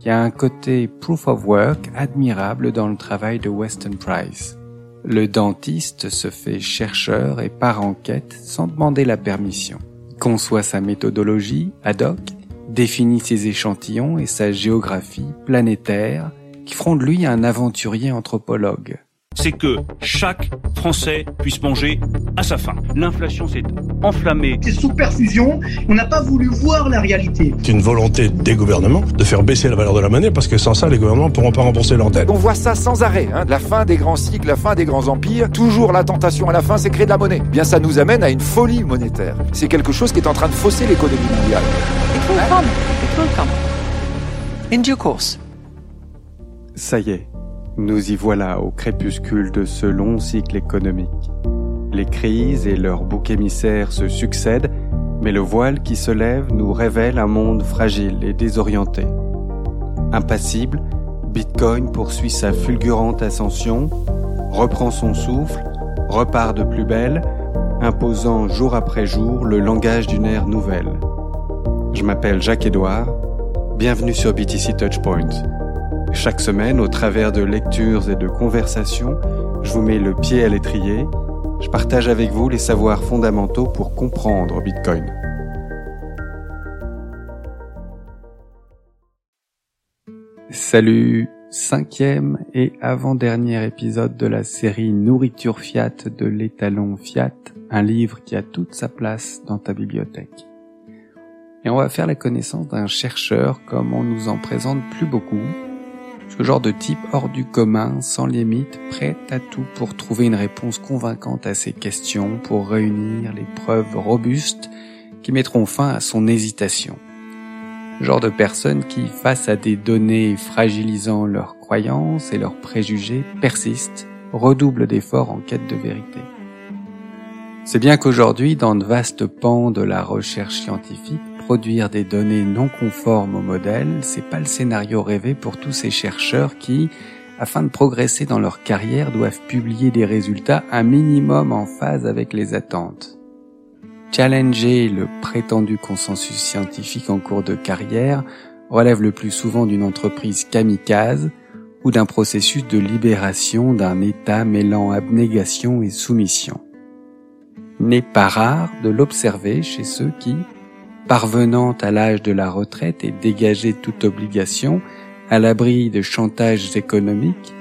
qui a un côté proof of work admirable dans le travail de Weston Price. Le dentiste se fait chercheur et part en quête sans demander la permission. Il conçoit sa méthodologie ad hoc, définit ses échantillons et sa géographie planétaire qui feront de lui un aventurier anthropologue c'est que chaque Français puisse manger à sa faim. L'inflation s'est enflammée. C'est sous perfusion, on n'a pas voulu voir la réalité. C'est une volonté des gouvernements de faire baisser la valeur de la monnaie parce que sans ça, les gouvernements ne pourront pas rembourser leurs dettes. On voit ça sans arrêt. Hein. La fin des grands cycles, la fin des grands empires. Toujours la tentation à la fin, c'est créer de la monnaie. Bien, ça nous amène à une folie monétaire. C'est quelque chose qui est en train de fausser l'économie mondiale. It will come. It will come. In due course. Ça y est, nous y voilà au crépuscule de ce long cycle économique. Les crises et leurs boucs émissaires se succèdent, mais le voile qui se lève nous révèle un monde fragile et désorienté. Impassible, Bitcoin poursuit sa fulgurante ascension, reprend son souffle, repart de plus belle, imposant jour après jour le langage d'une ère nouvelle. Je m'appelle Jacques-Édouard, bienvenue sur BTC Touchpoint. Chaque semaine, au travers de lectures et de conversations, je vous mets le pied à l'étrier. Je partage avec vous les savoirs fondamentaux pour comprendre Bitcoin. Salut, cinquième et avant-dernier épisode de la série Nourriture Fiat de l'étalon Fiat, un livre qui a toute sa place dans ta bibliothèque. Et on va faire la connaissance d'un chercheur comme on nous en présente plus beaucoup, ce genre de type hors du commun, sans limite, prêt à tout pour trouver une réponse convaincante à ses questions, pour réunir les preuves robustes qui mettront fin à son hésitation. Genre de personne qui, face à des données fragilisant leurs croyances et leurs préjugés, persiste, redouble d'efforts en quête de vérité. C'est bien qu'aujourd'hui, dans de vastes pans de la recherche scientifique, produire des données non conformes au modèle, c'est pas le scénario rêvé pour tous ces chercheurs qui, afin de progresser dans leur carrière, doivent publier des résultats un minimum en phase avec les attentes. Challenger le prétendu consensus scientifique en cours de carrière relève le plus souvent d'une entreprise kamikaze ou d'un processus de libération d'un état mêlant abnégation et soumission. N'est pas rare de l'observer chez ceux qui, parvenant à l'âge de la retraite et dégagés toute obligation, à l'abri de chantages économiques,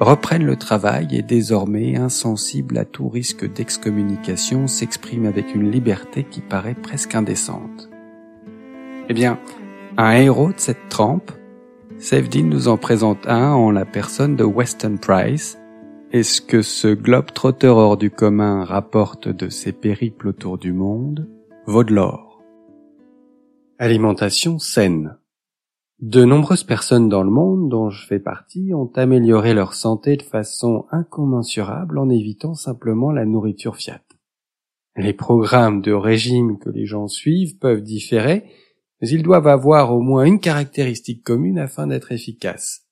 reprennent le travail et désormais insensibles à tout risque d'excommunication s'expriment avec une liberté qui paraît presque indécente. Eh bien, un héros de cette trempe, Sevdin nous en présente un en la personne de Weston Price. Est-ce que ce globe trotteur hors du commun rapporte de ses périples autour du monde? Vaut de l'or Alimentation saine. De nombreuses personnes dans le monde, dont je fais partie, ont amélioré leur santé de façon incommensurable en évitant simplement la nourriture fiat. Les programmes de régime que les gens suivent peuvent différer, mais ils doivent avoir au moins une caractéristique commune afin d'être efficaces.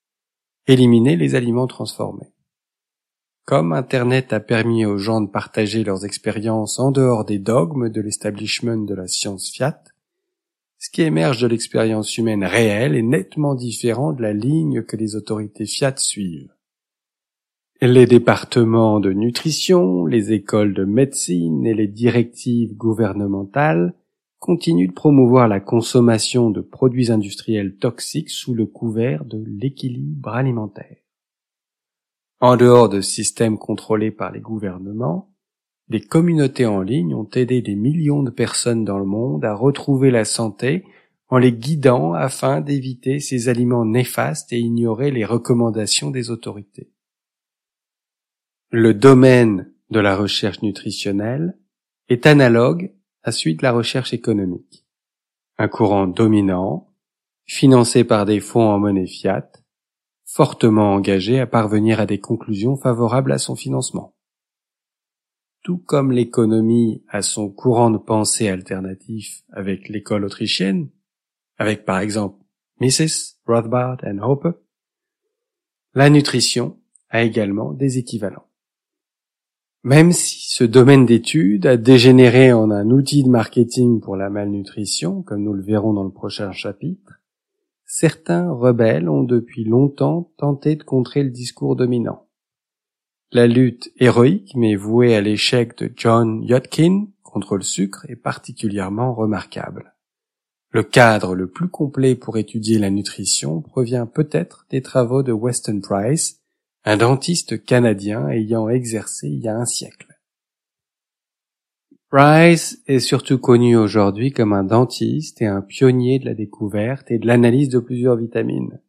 Éliminer les aliments transformés. Comme Internet a permis aux gens de partager leurs expériences en dehors des dogmes de l'establishment de la science fiat, ce qui émerge de l'expérience humaine réelle est nettement différent de la ligne que les autorités Fiat suivent. Les départements de nutrition, les écoles de médecine et les directives gouvernementales continuent de promouvoir la consommation de produits industriels toxiques sous le couvert de l'équilibre alimentaire. En dehors de systèmes contrôlés par les gouvernements, des communautés en ligne ont aidé des millions de personnes dans le monde à retrouver la santé en les guidant afin d'éviter ces aliments néfastes et ignorer les recommandations des autorités. Le domaine de la recherche nutritionnelle est analogue à celui de la recherche économique. Un courant dominant, financé par des fonds en monnaie fiat, fortement engagé à parvenir à des conclusions favorables à son financement tout comme l'économie a son courant de pensée alternatif avec l'école autrichienne, avec par exemple Mrs. Rothbard and Hopper, la nutrition a également des équivalents. Même si ce domaine d'étude a dégénéré en un outil de marketing pour la malnutrition, comme nous le verrons dans le prochain chapitre, certains rebelles ont depuis longtemps tenté de contrer le discours dominant. La lutte héroïque mais vouée à l'échec de John Yotkin contre le sucre est particulièrement remarquable. Le cadre le plus complet pour étudier la nutrition provient peut-être des travaux de Weston Price, un dentiste canadien ayant exercé il y a un siècle. Price est surtout connu aujourd'hui comme un dentiste et un pionnier de la découverte et de l'analyse de plusieurs vitamines.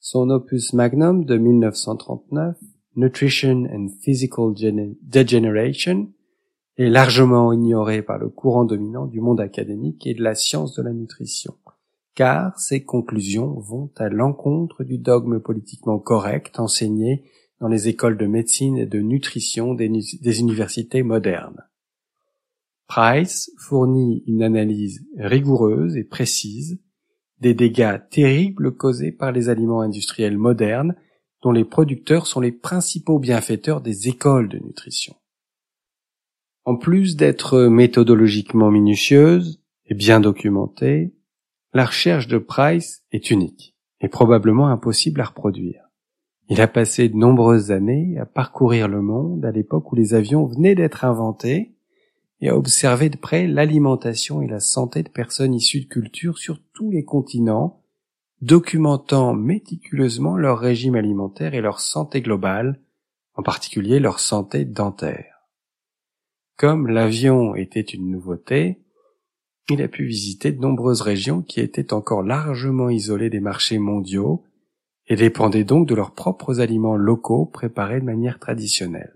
Son opus magnum de 1939, Nutrition and Physical Degeneration, est largement ignoré par le courant dominant du monde académique et de la science de la nutrition, car ses conclusions vont à l'encontre du dogme politiquement correct enseigné dans les écoles de médecine et de nutrition des, des universités modernes. Price fournit une analyse rigoureuse et précise des dégâts terribles causés par les aliments industriels modernes dont les producteurs sont les principaux bienfaiteurs des écoles de nutrition. En plus d'être méthodologiquement minutieuse et bien documentée, la recherche de Price est unique et probablement impossible à reproduire. Il a passé de nombreuses années à parcourir le monde à l'époque où les avions venaient d'être inventés et à observer de près l'alimentation et la santé de personnes issues de cultures sur tous les continents, documentant méticuleusement leur régime alimentaire et leur santé globale, en particulier leur santé dentaire. Comme l'avion était une nouveauté, il a pu visiter de nombreuses régions qui étaient encore largement isolées des marchés mondiaux et dépendaient donc de leurs propres aliments locaux préparés de manière traditionnelle.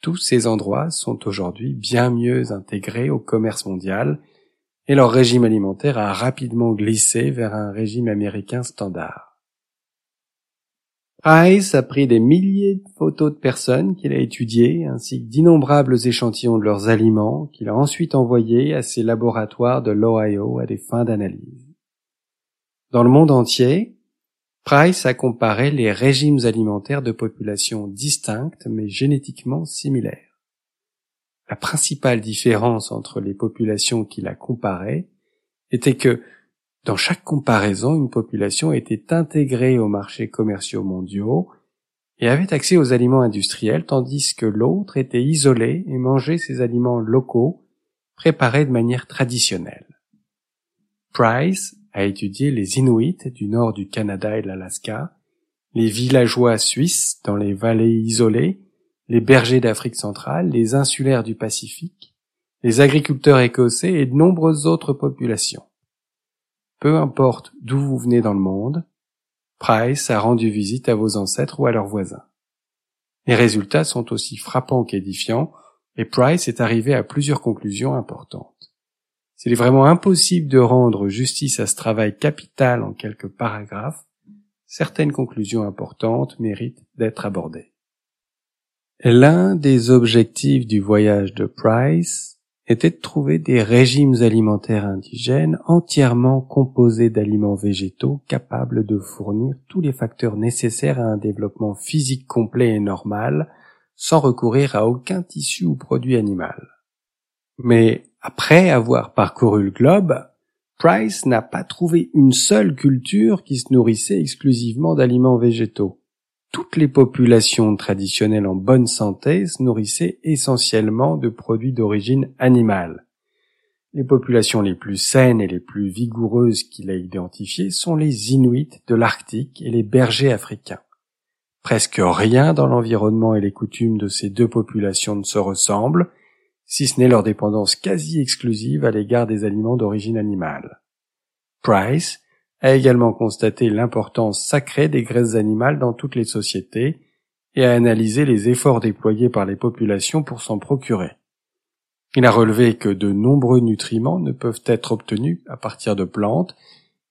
Tous ces endroits sont aujourd'hui bien mieux intégrés au commerce mondial et leur régime alimentaire a rapidement glissé vers un régime américain standard. Price a pris des milliers de photos de personnes qu'il a étudiées, ainsi que d'innombrables échantillons de leurs aliments qu'il a ensuite envoyés à ses laboratoires de l'Ohio à des fins d'analyse. Dans le monde entier, Price a comparé les régimes alimentaires de populations distinctes mais génétiquement similaires. La principale différence entre les populations qu'il a comparées était que dans chaque comparaison, une population était intégrée aux marchés commerciaux mondiaux et avait accès aux aliments industriels, tandis que l'autre était isolée et mangeait ses aliments locaux, préparés de manière traditionnelle. Price a étudié les Inuits du nord du Canada et de l'Alaska, les villageois suisses dans les vallées isolées, les bergers d'Afrique centrale, les insulaires du Pacifique, les agriculteurs écossais et de nombreuses autres populations. Peu importe d'où vous venez dans le monde, Price a rendu visite à vos ancêtres ou à leurs voisins. Les résultats sont aussi frappants qu'édifiants, et Price est arrivé à plusieurs conclusions importantes. S'il est vraiment impossible de rendre justice à ce travail capital en quelques paragraphes, certaines conclusions importantes méritent d'être abordées. L'un des objectifs du voyage de Price était de trouver des régimes alimentaires indigènes entièrement composés d'aliments végétaux capables de fournir tous les facteurs nécessaires à un développement physique complet et normal sans recourir à aucun tissu ou produit animal. Mais après avoir parcouru le globe, Price n'a pas trouvé une seule culture qui se nourrissait exclusivement d'aliments végétaux toutes les populations traditionnelles en bonne santé se nourrissaient essentiellement de produits d'origine animale. Les populations les plus saines et les plus vigoureuses qu'il a identifiées sont les Inuits de l'Arctique et les bergers africains. Presque rien dans l'environnement et les coutumes de ces deux populations ne se ressemble, si ce n'est leur dépendance quasi exclusive à l'égard des aliments d'origine animale. Price a également constaté l'importance sacrée des graisses animales dans toutes les sociétés et a analysé les efforts déployés par les populations pour s'en procurer. Il a relevé que de nombreux nutriments ne peuvent être obtenus à partir de plantes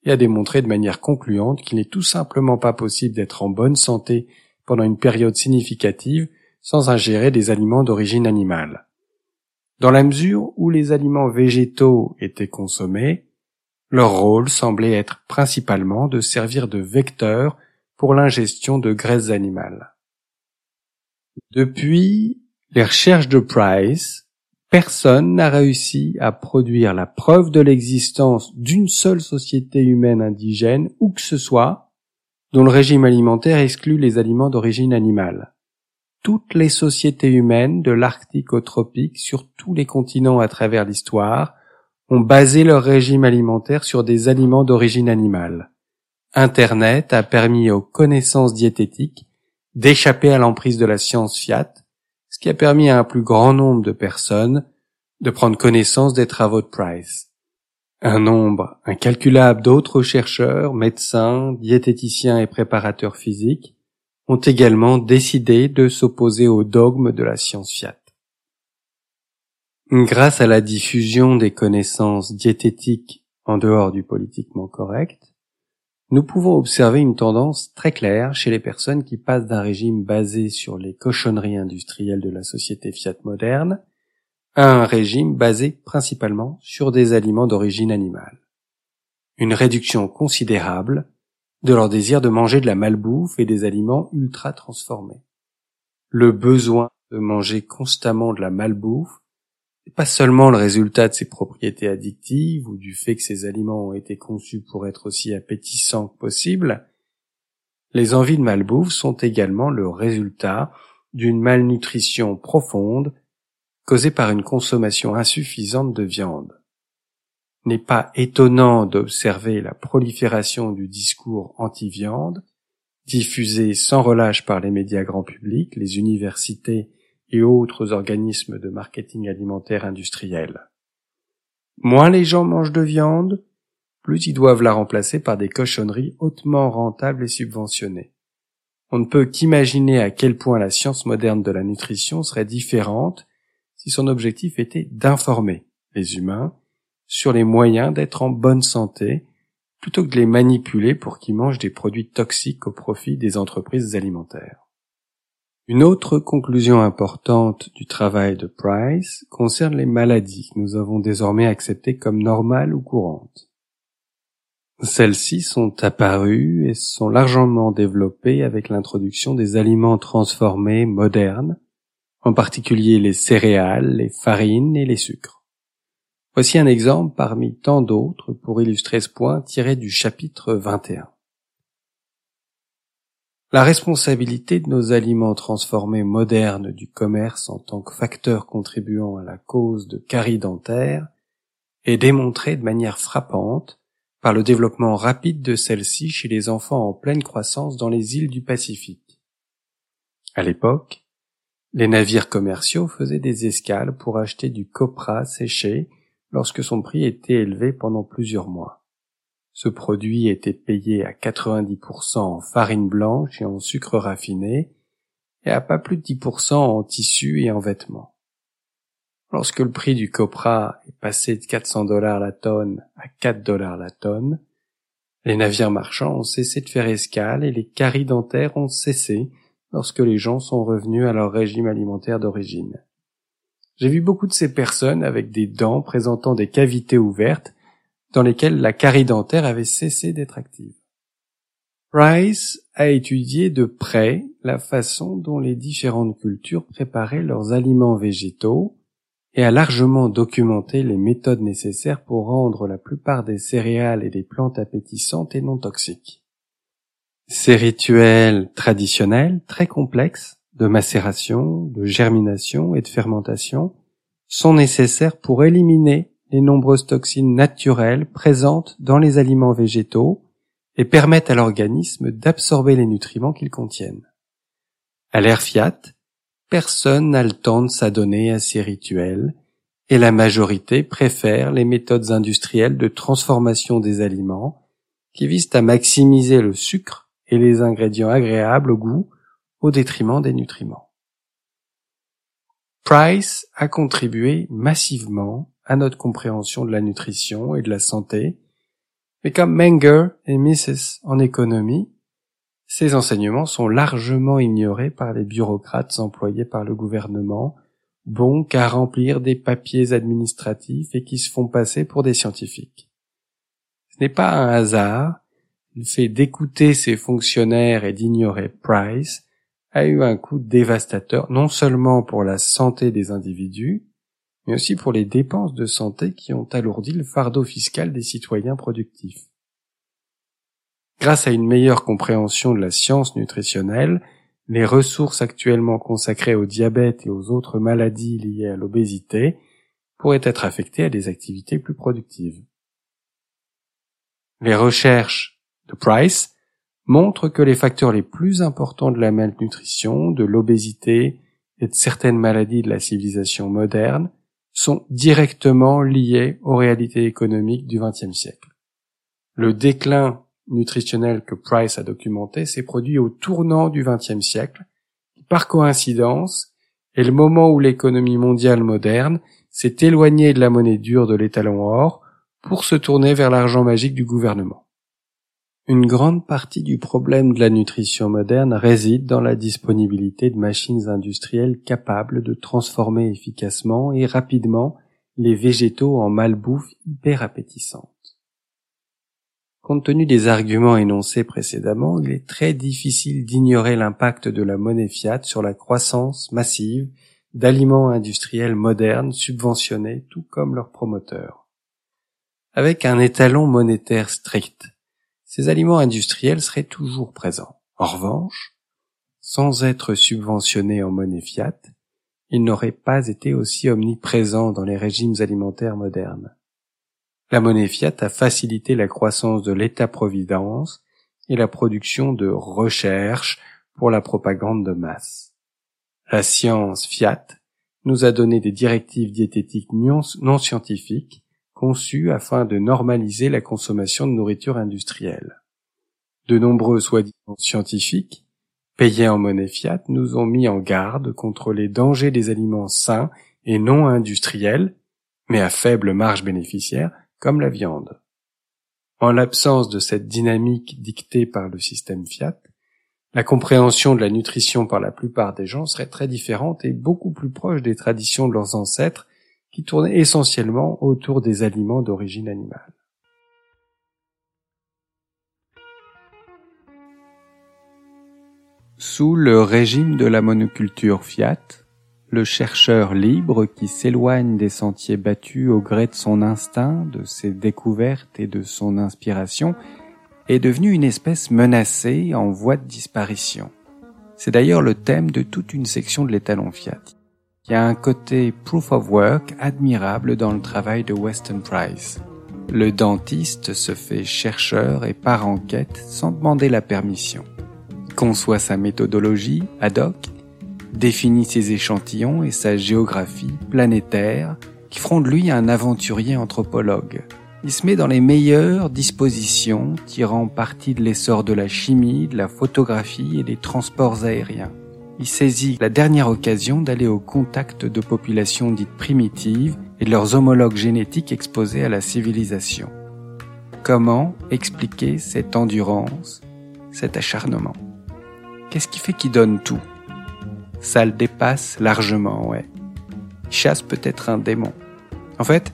et a démontré de manière concluante qu'il n'est tout simplement pas possible d'être en bonne santé pendant une période significative sans ingérer des aliments d'origine animale. Dans la mesure où les aliments végétaux étaient consommés, leur rôle semblait être principalement de servir de vecteur pour l'ingestion de graisses animales. Depuis les recherches de Price, personne n'a réussi à produire la preuve de l'existence d'une seule société humaine indigène, où que ce soit, dont le régime alimentaire exclut les aliments d'origine animale. Toutes les sociétés humaines, de l'Arctique au tropique, sur tous les continents à travers l'histoire, ont basé leur régime alimentaire sur des aliments d'origine animale. Internet a permis aux connaissances diététiques d'échapper à l'emprise de la science fiat, ce qui a permis à un plus grand nombre de personnes de prendre connaissance des travaux de Price. Un nombre incalculable d'autres chercheurs, médecins, diététiciens et préparateurs physiques ont également décidé de s'opposer au dogme de la science fiat. Grâce à la diffusion des connaissances diététiques en dehors du politiquement correct, nous pouvons observer une tendance très claire chez les personnes qui passent d'un régime basé sur les cochonneries industrielles de la société Fiat moderne à un régime basé principalement sur des aliments d'origine animale. Une réduction considérable de leur désir de manger de la malbouffe et des aliments ultra transformés. Le besoin de manger constamment de la malbouffe pas seulement le résultat de ses propriétés addictives ou du fait que ces aliments ont été conçus pour être aussi appétissants que possible, les envies de malbouffe sont également le résultat d'une malnutrition profonde causée par une consommation insuffisante de viande. N'est pas étonnant d'observer la prolifération du discours anti-viande, diffusé sans relâche par les médias grand public, les universités et autres organismes de marketing alimentaire industriel. Moins les gens mangent de viande, plus ils doivent la remplacer par des cochonneries hautement rentables et subventionnées. On ne peut qu'imaginer à quel point la science moderne de la nutrition serait différente si son objectif était d'informer les humains sur les moyens d'être en bonne santé plutôt que de les manipuler pour qu'ils mangent des produits toxiques au profit des entreprises alimentaires. Une autre conclusion importante du travail de Price concerne les maladies que nous avons désormais acceptées comme normales ou courantes. Celles-ci sont apparues et sont largement développées avec l'introduction des aliments transformés modernes, en particulier les céréales, les farines et les sucres. Voici un exemple parmi tant d'autres pour illustrer ce point tiré du chapitre 21. La responsabilité de nos aliments transformés modernes du commerce en tant que facteur contribuant à la cause de caries dentaires est démontrée de manière frappante par le développement rapide de celle-ci chez les enfants en pleine croissance dans les îles du Pacifique. À l'époque, les navires commerciaux faisaient des escales pour acheter du copra séché lorsque son prix était élevé pendant plusieurs mois. Ce produit était payé à 90% en farine blanche et en sucre raffiné, et à pas plus de 10% en tissu et en vêtements. Lorsque le prix du copra est passé de 400 dollars la tonne à 4 dollars la tonne, les navires marchands ont cessé de faire escale et les caries dentaires ont cessé lorsque les gens sont revenus à leur régime alimentaire d'origine. J'ai vu beaucoup de ces personnes avec des dents présentant des cavités ouvertes dans lesquelles la carie dentaire avait cessé d'être active. Price a étudié de près la façon dont les différentes cultures préparaient leurs aliments végétaux et a largement documenté les méthodes nécessaires pour rendre la plupart des céréales et des plantes appétissantes et non toxiques. Ces rituels traditionnels très complexes de macération, de germination et de fermentation sont nécessaires pour éliminer les nombreuses toxines naturelles présentes dans les aliments végétaux et permettent à l'organisme d'absorber les nutriments qu'ils contiennent. À l'air fiat, personne n'a le temps de s'adonner à ces rituels et la majorité préfère les méthodes industrielles de transformation des aliments qui visent à maximiser le sucre et les ingrédients agréables au goût au détriment des nutriments. Price a contribué massivement à notre compréhension de la nutrition et de la santé, mais comme Menger et Mrs. en économie, ces enseignements sont largement ignorés par les bureaucrates employés par le gouvernement, bons qu'à remplir des papiers administratifs et qui se font passer pour des scientifiques. Ce n'est pas un hasard, le fait d'écouter ces fonctionnaires et d'ignorer Price a eu un coût dévastateur non seulement pour la santé des individus, mais aussi pour les dépenses de santé qui ont alourdi le fardeau fiscal des citoyens productifs. Grâce à une meilleure compréhension de la science nutritionnelle, les ressources actuellement consacrées au diabète et aux autres maladies liées à l'obésité pourraient être affectées à des activités plus productives. Les recherches de Price montrent que les facteurs les plus importants de la malnutrition, de l'obésité et de certaines maladies de la civilisation moderne sont directement liés aux réalités économiques du XXe siècle. Le déclin nutritionnel que Price a documenté s'est produit au tournant du XXe siècle, qui par coïncidence est le moment où l'économie mondiale moderne s'est éloignée de la monnaie dure de l'étalon or pour se tourner vers l'argent magique du gouvernement. Une grande partie du problème de la nutrition moderne réside dans la disponibilité de machines industrielles capables de transformer efficacement et rapidement les végétaux en malbouffe hyper appétissante. Compte tenu des arguments énoncés précédemment, il est très difficile d'ignorer l'impact de la monnaie fiat sur la croissance massive d'aliments industriels modernes subventionnés tout comme leurs promoteurs. Avec un étalon monétaire strict, ces aliments industriels seraient toujours présents. En revanche, sans être subventionnés en monnaie fiat, ils n'auraient pas été aussi omniprésents dans les régimes alimentaires modernes. La monnaie fiat a facilité la croissance de l'État-providence et la production de recherche pour la propagande de masse. La science fiat nous a donné des directives diététiques non scientifiques conçues afin de normaliser la consommation de nourriture industrielle. De nombreux soi-disant scientifiques, payés en monnaie fiat, nous ont mis en garde contre les dangers des aliments sains et non industriels, mais à faible marge bénéficiaire, comme la viande. En l'absence de cette dynamique dictée par le système Fiat, la compréhension de la nutrition par la plupart des gens serait très différente et beaucoup plus proche des traditions de leurs ancêtres qui essentiellement autour des aliments d'origine animale. Sous le régime de la monoculture Fiat, le chercheur libre qui s'éloigne des sentiers battus au gré de son instinct, de ses découvertes et de son inspiration, est devenu une espèce menacée en voie de disparition. C'est d'ailleurs le thème de toute une section de l'étalon Fiat. Il y a un côté proof of work admirable dans le travail de Weston Price. Le dentiste se fait chercheur et part en quête sans demander la permission. Conçoit sa méthodologie ad hoc définit ses échantillons et sa géographie planétaire qui feront de lui un aventurier anthropologue. Il se met dans les meilleures dispositions, tirant parti de l'essor de la chimie, de la photographie et des transports aériens. Il saisit la dernière occasion d'aller au contact de populations dites primitives et de leurs homologues génétiques exposés à la civilisation. Comment expliquer cette endurance, cet acharnement? Qu'est-ce qui fait qu'il donne tout? Ça le dépasse largement, ouais. Il chasse peut-être un démon. En fait,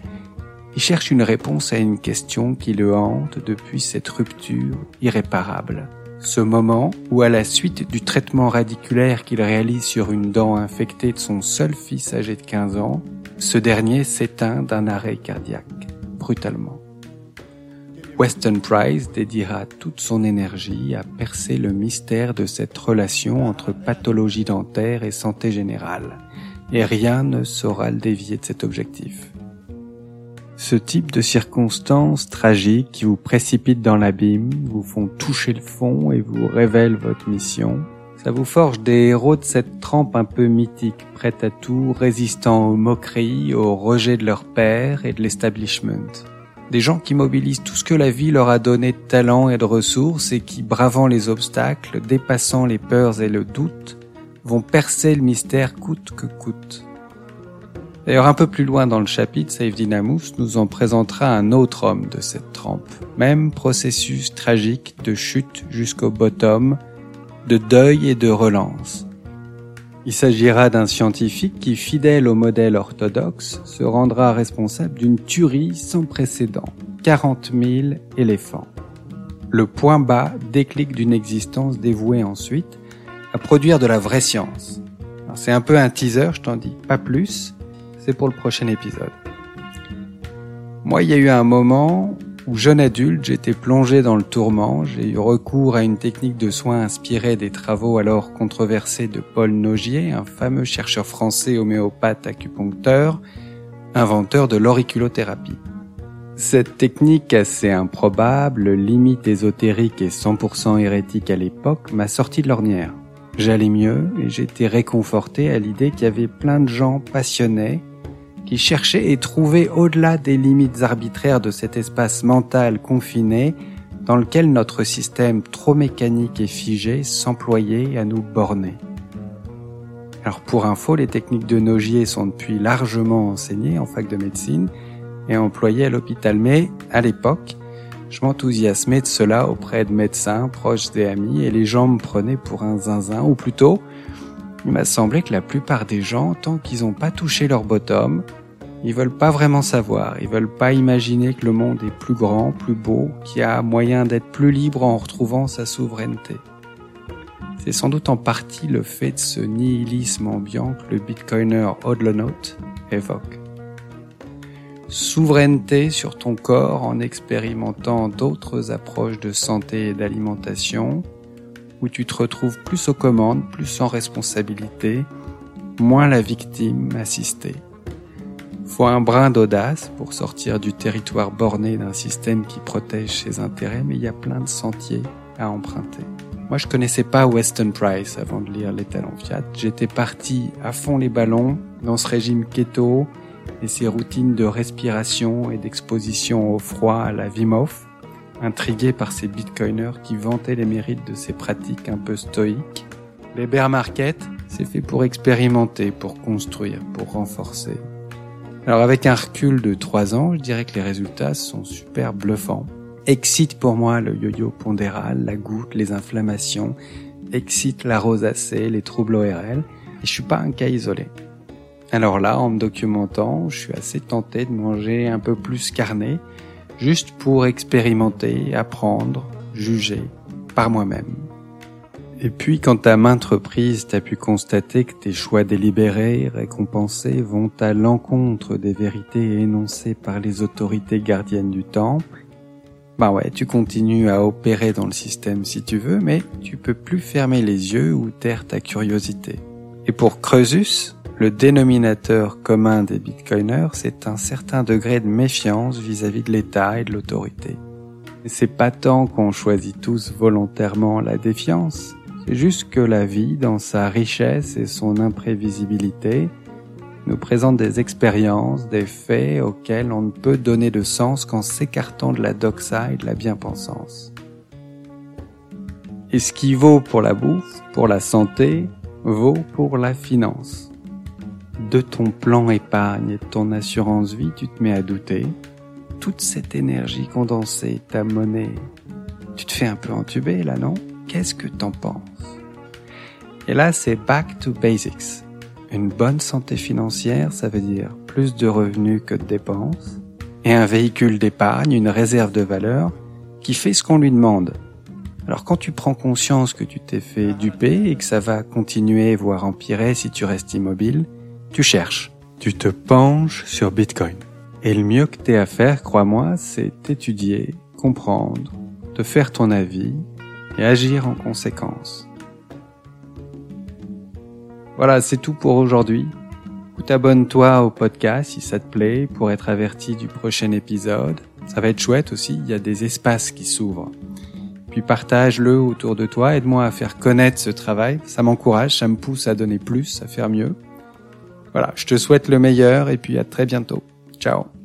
il cherche une réponse à une question qui le hante depuis cette rupture irréparable. Ce moment où, à la suite du traitement radiculaire qu'il réalise sur une dent infectée de son seul fils âgé de 15 ans, ce dernier s'éteint d'un arrêt cardiaque, brutalement. Weston Price dédiera toute son énergie à percer le mystère de cette relation entre pathologie dentaire et santé générale, et rien ne saura le dévier de cet objectif. Ce type de circonstances tragiques qui vous précipitent dans l'abîme, vous font toucher le fond et vous révèlent votre mission, ça vous forge des héros de cette trempe un peu mythique, prêts à tout, résistant aux moqueries, au rejet de leur père et de l'establishment des gens qui mobilisent tout ce que la vie leur a donné de talent et de ressources et qui, bravant les obstacles, dépassant les peurs et le doute, vont percer le mystère coûte que coûte. D'ailleurs, un peu plus loin dans le chapitre, Save Dynamus nous en présentera un autre homme de cette trempe. Même processus tragique de chute jusqu'au bottom, de deuil et de relance. Il s'agira d'un scientifique qui, fidèle au modèle orthodoxe, se rendra responsable d'une tuerie sans précédent. 40 000 éléphants. Le point bas déclic d'une existence dévouée ensuite à produire de la vraie science. C'est un peu un teaser, je t'en dis pas plus. C'est pour le prochain épisode. Moi, il y a eu un moment où jeune adulte, j'étais plongé dans le tourment, j'ai eu recours à une technique de soins inspirée des travaux alors controversés de Paul Nogier, un fameux chercheur français homéopathe acupuncteur, inventeur de l'auriculothérapie. Cette technique assez improbable, limite ésotérique et 100% hérétique à l'époque, m'a sorti de l'ornière. J'allais mieux et j'étais réconforté à l'idée qu'il y avait plein de gens passionnés qui cherchaient et trouvaient au-delà des limites arbitraires de cet espace mental confiné dans lequel notre système trop mécanique et figé s'employait à nous borner. Alors pour info, les techniques de Nogier sont depuis largement enseignées en fac de médecine et employées à l'hôpital, mais à l'époque, je m'enthousiasmais de cela auprès de médecins, proches et amis, et les gens me prenaient pour un zinzin, ou plutôt, il m'a semblé que la plupart des gens, tant qu'ils n'ont pas touché leur bottom, ils veulent pas vraiment savoir, ils veulent pas imaginer que le monde est plus grand, plus beau, qu'il y a moyen d'être plus libre en retrouvant sa souveraineté. C'est sans doute en partie le fait de ce nihilisme ambiant que le bitcoiner Odlonaut évoque souveraineté sur ton corps en expérimentant d'autres approches de santé et d'alimentation, où tu te retrouves plus aux commandes, plus en responsabilité, moins la victime assistée. Faut un brin d'audace pour sortir du territoire borné d'un système qui protège ses intérêts, mais il y a plein de sentiers à emprunter. Moi, je connaissais pas Weston Price avant de lire Les Talents Fiat. J'étais parti à fond les ballons dans ce régime keto, et ses routines de respiration et d'exposition au froid à la Wim Hof, intrigué par ces bitcoiners qui vantaient les mérites de ces pratiques un peu stoïques. Les bear market, c'est fait pour expérimenter, pour construire, pour renforcer. Alors avec un recul de trois ans, je dirais que les résultats sont super bluffants. Excite pour moi le yo-yo pondéral, la goutte, les inflammations, excite la rosacée, les troubles ORL, et je suis pas un cas isolé. Alors là, en me documentant, je suis assez tenté de manger un peu plus carné, juste pour expérimenter, apprendre, juger par moi-même. Et puis, quand à maintes reprises, t'as pu constater que tes choix délibérés, récompensés, vont à l'encontre des vérités énoncées par les autorités gardiennes du temple, bah ouais, tu continues à opérer dans le système si tu veux, mais tu peux plus fermer les yeux ou taire ta curiosité. Et pour Creusus, le dénominateur commun des bitcoiners, c'est un certain degré de méfiance vis-à-vis de l'État et de l'autorité. C'est pas tant qu'on choisit tous volontairement la défiance, c'est juste que la vie, dans sa richesse et son imprévisibilité, nous présente des expériences, des faits auxquels on ne peut donner de sens qu'en s'écartant de la doxa et de la bien-pensance. Et ce qui vaut pour la bouffe, pour la santé, vaut pour la finance de ton plan épargne et de ton assurance vie, tu te mets à douter. Toute cette énergie condensée, ta monnaie, tu te fais un peu entuber là, non? Qu'est-ce que t'en penses? Et là, c'est back to basics. Une bonne santé financière, ça veut dire plus de revenus que de dépenses, et un véhicule d'épargne, une réserve de valeur, qui fait ce qu'on lui demande. Alors quand tu prends conscience que tu t'es fait duper et que ça va continuer, voire empirer si tu restes immobile, tu cherches, tu te penches sur Bitcoin. Et le mieux que t'aies à faire, crois-moi, c'est étudier, comprendre, te faire ton avis et agir en conséquence. Voilà, c'est tout pour aujourd'hui. Abonne-toi au podcast si ça te plaît pour être averti du prochain épisode. Ça va être chouette aussi, il y a des espaces qui s'ouvrent. Puis partage-le autour de toi, aide-moi à faire connaître ce travail. Ça m'encourage, ça me pousse à donner plus, à faire mieux. Voilà, je te souhaite le meilleur et puis à très bientôt. Ciao